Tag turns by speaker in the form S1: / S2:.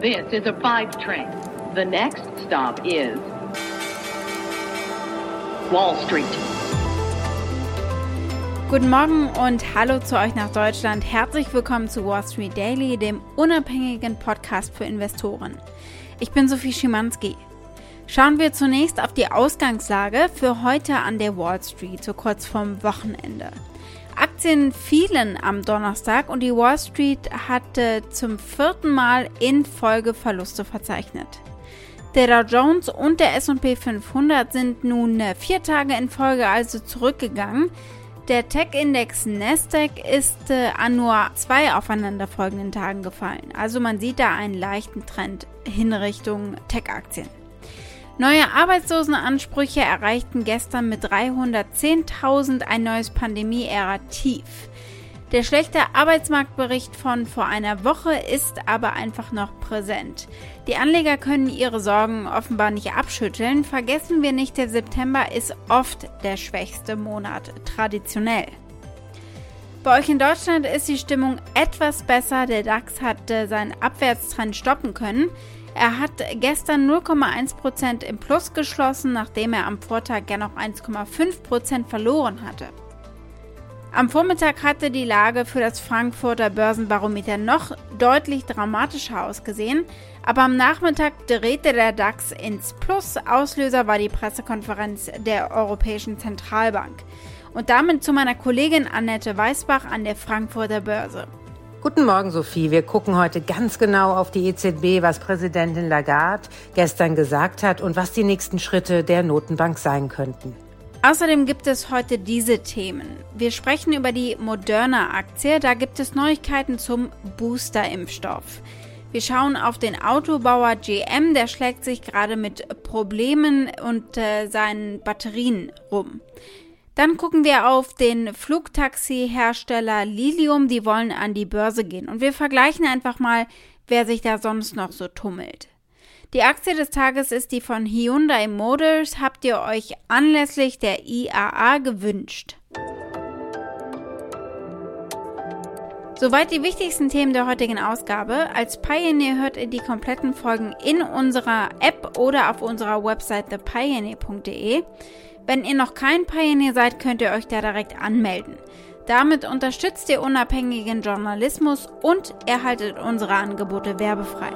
S1: This is a five train. The next stop is Wall Street.
S2: Guten Morgen und hallo zu euch nach Deutschland. Herzlich willkommen zu Wall Street Daily, dem unabhängigen Podcast für Investoren. Ich bin Sophie Schimanski. Schauen wir zunächst auf die Ausgangslage für heute an der Wall Street, so kurz vorm Wochenende. Aktien fielen am Donnerstag und die Wall Street hatte zum vierten Mal in Folge Verluste verzeichnet. Der Dow Jones und der S&P 500 sind nun vier Tage in Folge also zurückgegangen. Der Tech-Index Nasdaq ist äh, an nur zwei aufeinanderfolgenden Tagen gefallen. Also man sieht da einen leichten Trend hin Richtung Tech-Aktien. Neue Arbeitslosenansprüche erreichten gestern mit 310.000 ein neues Pandemie-Ära-Tief. Der schlechte Arbeitsmarktbericht von vor einer Woche ist aber einfach noch präsent. Die Anleger können ihre Sorgen offenbar nicht abschütteln. Vergessen wir nicht, der September ist oft der schwächste Monat, traditionell. Bei euch in Deutschland ist die Stimmung etwas besser. Der DAX hat seinen Abwärtstrend stoppen können. Er hat gestern 0,1% im Plus geschlossen, nachdem er am Vortag ja noch 1,5% verloren hatte. Am Vormittag hatte die Lage für das Frankfurter Börsenbarometer noch deutlich dramatischer ausgesehen, aber am Nachmittag drehte der DAX ins Plus. Auslöser war die Pressekonferenz der Europäischen Zentralbank. Und damit zu meiner Kollegin Annette Weißbach an der Frankfurter Börse.
S3: Guten Morgen, Sophie. Wir gucken heute ganz genau auf die EZB, was Präsidentin Lagarde gestern gesagt hat und was die nächsten Schritte der Notenbank sein könnten.
S2: Außerdem gibt es heute diese Themen. Wir sprechen über die Moderna-Aktie. Da gibt es Neuigkeiten zum Booster-Impfstoff. Wir schauen auf den Autobauer GM, der schlägt sich gerade mit Problemen und äh, seinen Batterien rum. Dann gucken wir auf den Flugtaxi-Hersteller Lilium, die wollen an die Börse gehen. Und wir vergleichen einfach mal, wer sich da sonst noch so tummelt. Die Aktie des Tages ist die von Hyundai Motors. Habt ihr euch anlässlich der IAA gewünscht? Soweit die wichtigsten Themen der heutigen Ausgabe. Als Pioneer hört ihr die kompletten Folgen in unserer App oder auf unserer Website thepioneer.de. Wenn ihr noch kein Pioneer seid, könnt ihr euch da direkt anmelden. Damit unterstützt ihr unabhängigen Journalismus und erhaltet unsere Angebote werbefrei.